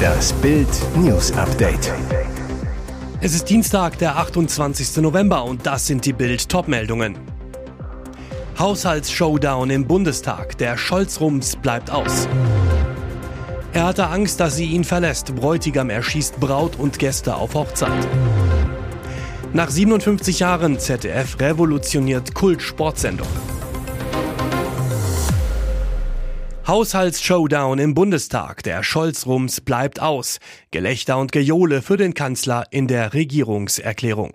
Das Bild News Update. Es ist Dienstag, der 28. November und das sind die Bild Topmeldungen. Haushaltsshowdown im Bundestag. Der Scholz-Rums bleibt aus. Er hatte Angst, dass sie ihn verlässt. Bräutigam erschießt Braut und Gäste auf Hochzeit. Nach 57 Jahren ZDF revolutioniert Kult-Sportsendung. Haushaltsshowdown im Bundestag. Der Scholz-Rums bleibt aus. Gelächter und Gejohle für den Kanzler in der Regierungserklärung.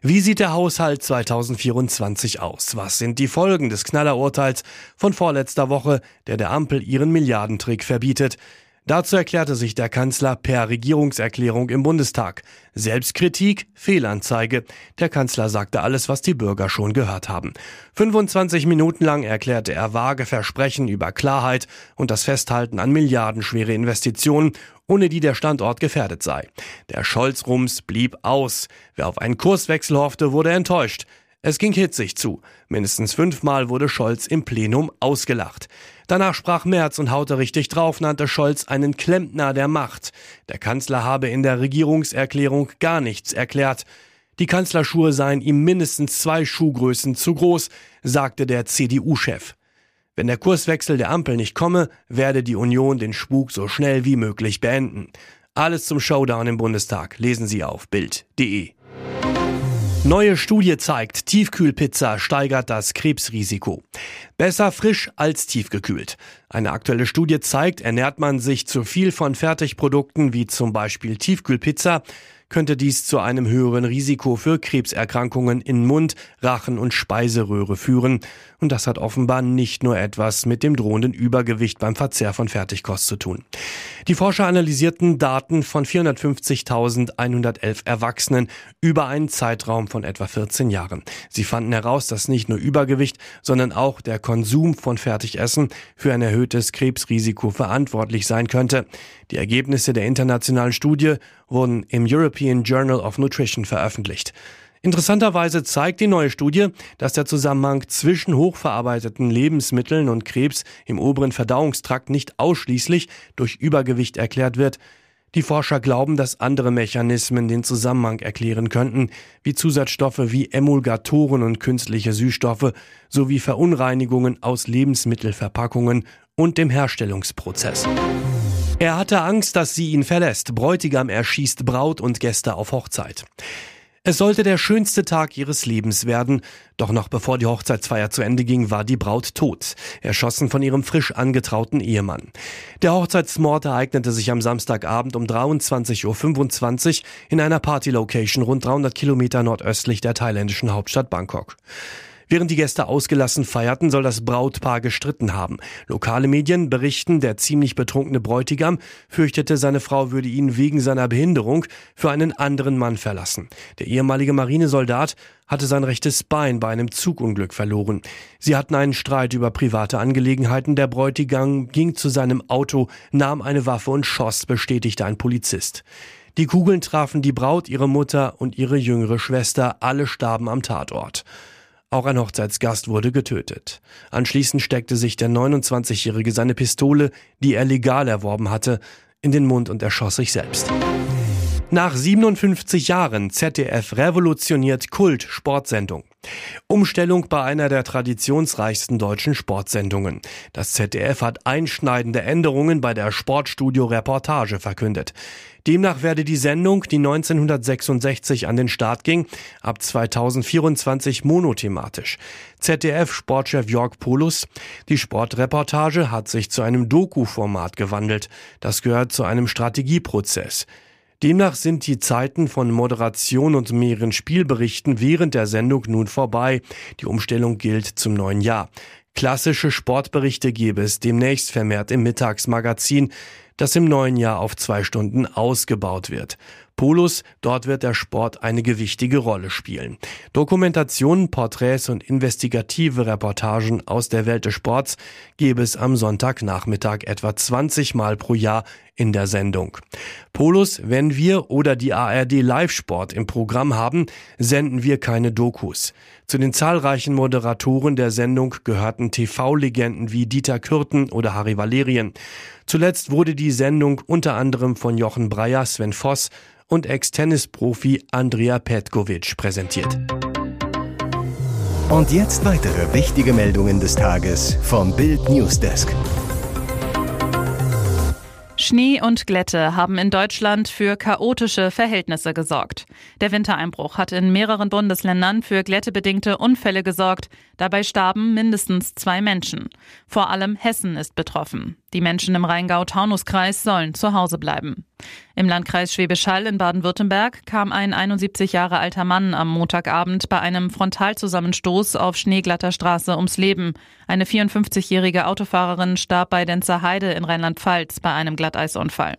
Wie sieht der Haushalt 2024 aus? Was sind die Folgen des Knallerurteils von vorletzter Woche, der der Ampel ihren Milliardentrick verbietet? Dazu erklärte sich der Kanzler per Regierungserklärung im Bundestag. Selbstkritik, Fehlanzeige. Der Kanzler sagte alles, was die Bürger schon gehört haben. 25 Minuten lang erklärte er vage Versprechen über Klarheit und das Festhalten an milliardenschwere Investitionen, ohne die der Standort gefährdet sei. Der Scholz-Rums blieb aus. Wer auf einen Kurswechsel hoffte, wurde enttäuscht. Es ging hitzig zu. Mindestens fünfmal wurde Scholz im Plenum ausgelacht. Danach sprach Merz und haute richtig drauf, nannte Scholz einen Klempner der Macht. Der Kanzler habe in der Regierungserklärung gar nichts erklärt. Die Kanzlerschuhe seien ihm mindestens zwei Schuhgrößen zu groß, sagte der CDU-Chef. Wenn der Kurswechsel der Ampel nicht komme, werde die Union den Spuk so schnell wie möglich beenden. Alles zum Showdown im Bundestag lesen Sie auf Bild.de. Neue Studie zeigt, Tiefkühlpizza steigert das Krebsrisiko. Besser frisch als tiefgekühlt. Eine aktuelle Studie zeigt, ernährt man sich zu viel von Fertigprodukten wie zum Beispiel Tiefkühlpizza, könnte dies zu einem höheren Risiko für Krebserkrankungen in Mund, Rachen und Speiseröhre führen. Und das hat offenbar nicht nur etwas mit dem drohenden Übergewicht beim Verzehr von Fertigkost zu tun. Die Forscher analysierten Daten von 450.111 Erwachsenen über einen Zeitraum von etwa 14 Jahren. Sie fanden heraus, dass nicht nur Übergewicht, sondern auch der Konsum von Fertigessen für ein erhöhtes Krebsrisiko verantwortlich sein könnte. Die Ergebnisse der internationalen Studie wurden im European Journal of Nutrition veröffentlicht. Interessanterweise zeigt die neue Studie, dass der Zusammenhang zwischen hochverarbeiteten Lebensmitteln und Krebs im oberen Verdauungstrakt nicht ausschließlich durch Übergewicht erklärt wird. Die Forscher glauben, dass andere Mechanismen den Zusammenhang erklären könnten, wie Zusatzstoffe wie Emulgatoren und künstliche Süßstoffe sowie Verunreinigungen aus Lebensmittelverpackungen und dem Herstellungsprozess. Er hatte Angst, dass sie ihn verlässt. Bräutigam erschießt Braut und Gäste auf Hochzeit. Es sollte der schönste Tag ihres Lebens werden, doch noch bevor die Hochzeitsfeier zu Ende ging, war die Braut tot, erschossen von ihrem frisch angetrauten Ehemann. Der Hochzeitsmord ereignete sich am Samstagabend um 23.25 Uhr in einer Partylocation rund 300 Kilometer nordöstlich der thailändischen Hauptstadt Bangkok. Während die Gäste ausgelassen feierten, soll das Brautpaar gestritten haben. Lokale Medien berichten, der ziemlich betrunkene Bräutigam fürchtete, seine Frau würde ihn wegen seiner Behinderung für einen anderen Mann verlassen. Der ehemalige Marinesoldat hatte sein rechtes Bein bei einem Zugunglück verloren. Sie hatten einen Streit über private Angelegenheiten. Der Bräutigam ging zu seinem Auto, nahm eine Waffe und schoss, bestätigte ein Polizist. Die Kugeln trafen die Braut, ihre Mutter und ihre jüngere Schwester. Alle starben am Tatort. Auch ein Hochzeitsgast wurde getötet. Anschließend steckte sich der 29-Jährige seine Pistole, die er legal erworben hatte, in den Mund und erschoss sich selbst. Nach 57 Jahren ZDF revolutioniert Kult Sportsendung. Umstellung bei einer der traditionsreichsten deutschen Sportsendungen. Das ZDF hat einschneidende Änderungen bei der Sportstudio Reportage verkündet. Demnach werde die Sendung, die 1966 an den Start ging, ab 2024 monothematisch. ZDF-Sportchef Jörg Polus. Die Sportreportage hat sich zu einem Doku-Format gewandelt. Das gehört zu einem Strategieprozess. Demnach sind die Zeiten von Moderation und mehreren Spielberichten während der Sendung nun vorbei. Die Umstellung gilt zum neuen Jahr. Klassische Sportberichte gebe es demnächst vermehrt im Mittagsmagazin, das im neuen Jahr auf zwei Stunden ausgebaut wird. Polus, dort wird der Sport eine gewichtige Rolle spielen. Dokumentationen, Porträts und investigative Reportagen aus der Welt des Sports gebe es am Sonntagnachmittag etwa 20 Mal pro Jahr in der Sendung. Polus, wenn wir oder die ARD Live-Sport im Programm haben, senden wir keine Dokus. Zu den zahlreichen Moderatoren der Sendung gehörten TV-Legenden wie Dieter Kürten oder Harry Valerien. Zuletzt wurde die Sendung unter anderem von Jochen Breyer, Sven Voss und Ex-Tennisprofi Andrea Petkovic präsentiert. Und jetzt weitere wichtige Meldungen des Tages vom Bild Newsdesk. Schnee und Glätte haben in Deutschland für chaotische Verhältnisse gesorgt. Der Wintereinbruch hat in mehreren Bundesländern für glättebedingte Unfälle gesorgt. Dabei starben mindestens zwei Menschen. Vor allem Hessen ist betroffen. Die Menschen im Rheingau-Taunus-Kreis sollen zu Hause bleiben. Im Landkreis Schwäbisch Hall in Baden-Württemberg kam ein 71 Jahre alter Mann am Montagabend bei einem Frontalzusammenstoß auf schneeglatter Straße ums Leben. Eine 54-jährige Autofahrerin starb bei Denzerheide in Rheinland-Pfalz bei einem Glatteisunfall.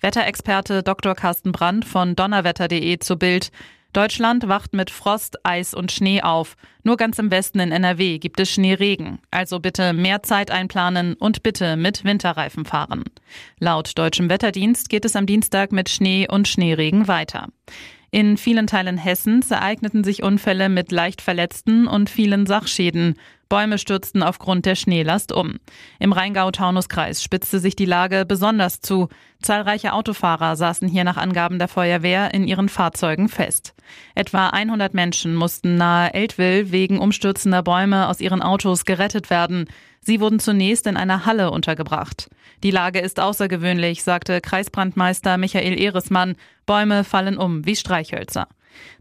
Wetterexperte Dr. Carsten Brandt von donnerwetter.de zu Bild. Deutschland wacht mit Frost, Eis und Schnee auf. Nur ganz im Westen in NRW gibt es Schneeregen. Also bitte mehr Zeit einplanen und bitte mit Winterreifen fahren. Laut deutschem Wetterdienst geht es am Dienstag mit Schnee und Schneeregen weiter. In vielen Teilen Hessens ereigneten sich Unfälle mit leicht Verletzten und vielen Sachschäden. Bäume stürzten aufgrund der Schneelast um. Im Rheingau-Taunus-Kreis spitzte sich die Lage besonders zu. Zahlreiche Autofahrer saßen hier nach Angaben der Feuerwehr in ihren Fahrzeugen fest. Etwa 100 Menschen mussten nahe Eltville wegen umstürzender Bäume aus ihren Autos gerettet werden. Sie wurden zunächst in einer Halle untergebracht. Die Lage ist außergewöhnlich, sagte Kreisbrandmeister Michael Ehresmann. Bäume fallen um wie Streichhölzer.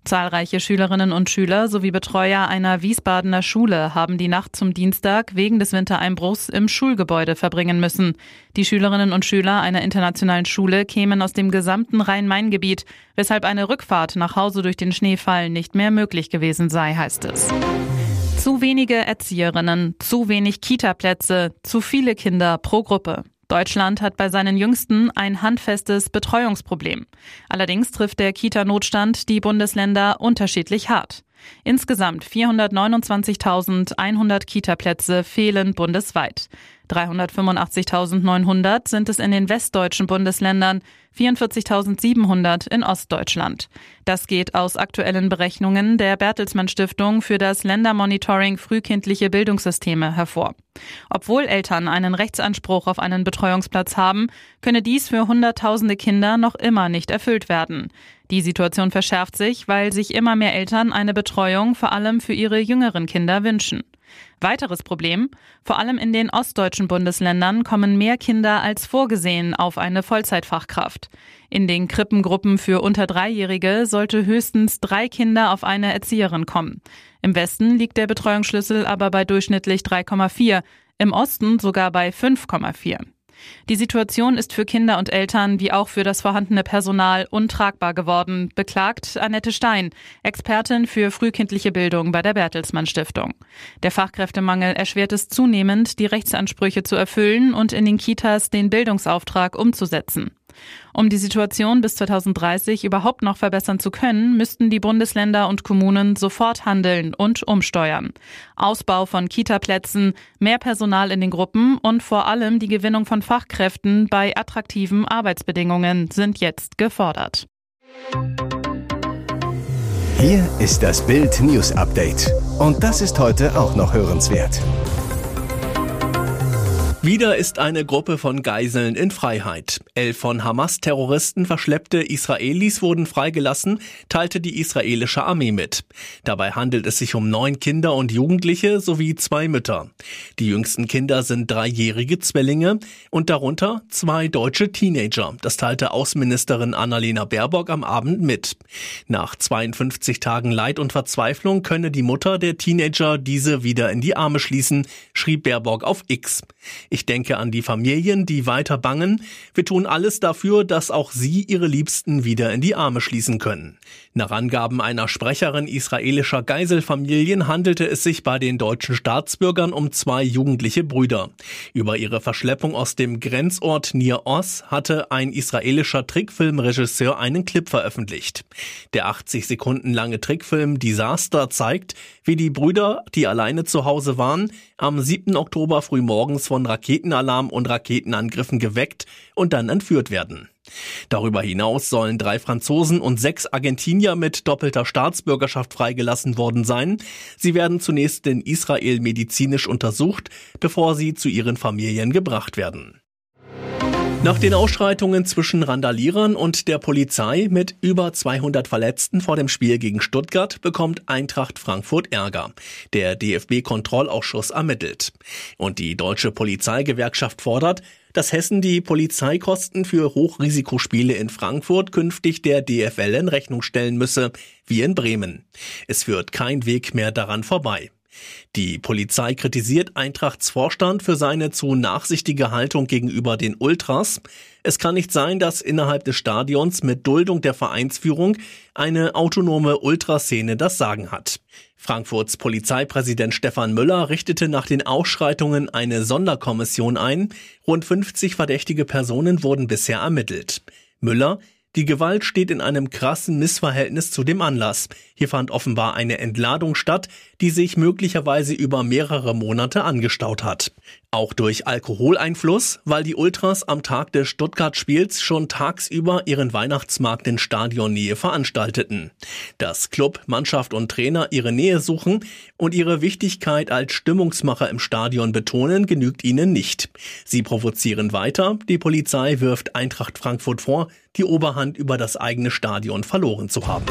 Zahlreiche Schülerinnen und Schüler sowie Betreuer einer Wiesbadener Schule haben die Nacht zum Dienstag wegen des Wintereinbruchs im Schulgebäude verbringen müssen. Die Schülerinnen und Schüler einer internationalen Schule kämen aus dem gesamten Rhein-Main-Gebiet, weshalb eine Rückfahrt nach Hause durch den Schneefall nicht mehr möglich gewesen sei, heißt es. Zu wenige Erzieherinnen, zu wenig Kitaplätze, zu viele Kinder pro Gruppe. Deutschland hat bei seinen Jüngsten ein handfestes Betreuungsproblem. Allerdings trifft der Kita-Notstand die Bundesländer unterschiedlich hart. Insgesamt 429.100 Kita-Plätze fehlen bundesweit. 385.900 sind es in den westdeutschen Bundesländern, 44.700 in Ostdeutschland. Das geht aus aktuellen Berechnungen der Bertelsmann Stiftung für das Ländermonitoring frühkindliche Bildungssysteme hervor. Obwohl Eltern einen Rechtsanspruch auf einen Betreuungsplatz haben, könne dies für Hunderttausende Kinder noch immer nicht erfüllt werden. Die Situation verschärft sich, weil sich immer mehr Eltern eine Betreuung vor allem für ihre jüngeren Kinder wünschen. Weiteres Problem, vor allem in den ostdeutschen Bundesländern kommen mehr Kinder als vorgesehen auf eine Vollzeitfachkraft. In den Krippengruppen für unter Dreijährige sollte höchstens drei Kinder auf eine Erzieherin kommen. Im Westen liegt der Betreuungsschlüssel aber bei durchschnittlich 3,4, im Osten sogar bei 5,4. Die Situation ist für Kinder und Eltern wie auch für das vorhandene Personal untragbar geworden, beklagt Annette Stein, Expertin für frühkindliche Bildung bei der Bertelsmann Stiftung. Der Fachkräftemangel erschwert es zunehmend, die Rechtsansprüche zu erfüllen und in den Kitas den Bildungsauftrag umzusetzen. Um die Situation bis 2030 überhaupt noch verbessern zu können, müssten die Bundesländer und Kommunen sofort handeln und umsteuern. Ausbau von Kitaplätzen, mehr Personal in den Gruppen und vor allem die Gewinnung von Fachkräften bei attraktiven Arbeitsbedingungen sind jetzt gefordert. Hier ist das Bild News Update. Und das ist heute auch noch hörenswert. Wieder ist eine Gruppe von Geiseln in Freiheit. Elf von Hamas-Terroristen verschleppte Israelis wurden freigelassen, teilte die israelische Armee mit. Dabei handelt es sich um neun Kinder und Jugendliche sowie zwei Mütter. Die jüngsten Kinder sind dreijährige Zwillinge und darunter zwei deutsche Teenager. Das teilte Außenministerin Annalena Baerbock am Abend mit. Nach 52 Tagen Leid und Verzweiflung könne die Mutter der Teenager diese wieder in die Arme schließen, schrieb Baerbock auf X. Ich denke an die Familien, die weiter bangen. Wir tun alles dafür, dass auch sie ihre Liebsten wieder in die Arme schließen können. Nach Angaben einer Sprecherin israelischer Geiselfamilien handelte es sich bei den deutschen Staatsbürgern um zwei jugendliche Brüder. Über ihre Verschleppung aus dem Grenzort Nir Oz hatte ein israelischer Trickfilmregisseur einen Clip veröffentlicht. Der 80 Sekunden lange Trickfilm Disaster zeigt, wie die Brüder, die alleine zu Hause waren, am 7. Oktober frühmorgens von Raketenalarm und Raketenangriffen geweckt und dann entführt werden. Darüber hinaus sollen drei Franzosen und sechs Argentinier mit doppelter Staatsbürgerschaft freigelassen worden sein. Sie werden zunächst in Israel medizinisch untersucht, bevor sie zu ihren Familien gebracht werden. Nach den Ausschreitungen zwischen Randalierern und der Polizei mit über 200 Verletzten vor dem Spiel gegen Stuttgart bekommt Eintracht Frankfurt Ärger. Der DFB-Kontrollausschuss ermittelt. Und die deutsche Polizeigewerkschaft fordert, dass Hessen die Polizeikosten für Hochrisikospiele in Frankfurt künftig der DFL in Rechnung stellen müsse, wie in Bremen. Es führt kein Weg mehr daran vorbei. Die Polizei kritisiert Eintrachts Vorstand für seine zu nachsichtige Haltung gegenüber den Ultras. Es kann nicht sein, dass innerhalb des Stadions mit Duldung der Vereinsführung eine autonome Ultraszene das Sagen hat. Frankfurts Polizeipräsident Stefan Müller richtete nach den Ausschreitungen eine Sonderkommission ein. Rund 50 verdächtige Personen wurden bisher ermittelt. Müller die Gewalt steht in einem krassen Missverhältnis zu dem Anlass. Hier fand offenbar eine Entladung statt, die sich möglicherweise über mehrere Monate angestaut hat. Auch durch Alkoholeinfluss, weil die Ultras am Tag des Stuttgart-Spiels schon tagsüber ihren Weihnachtsmarkt in Stadionnähe veranstalteten. Dass Club, Mannschaft und Trainer ihre Nähe suchen und ihre Wichtigkeit als Stimmungsmacher im Stadion betonen, genügt ihnen nicht. Sie provozieren weiter, die Polizei wirft Eintracht Frankfurt vor, die Oberhand über das eigene Stadion verloren zu haben.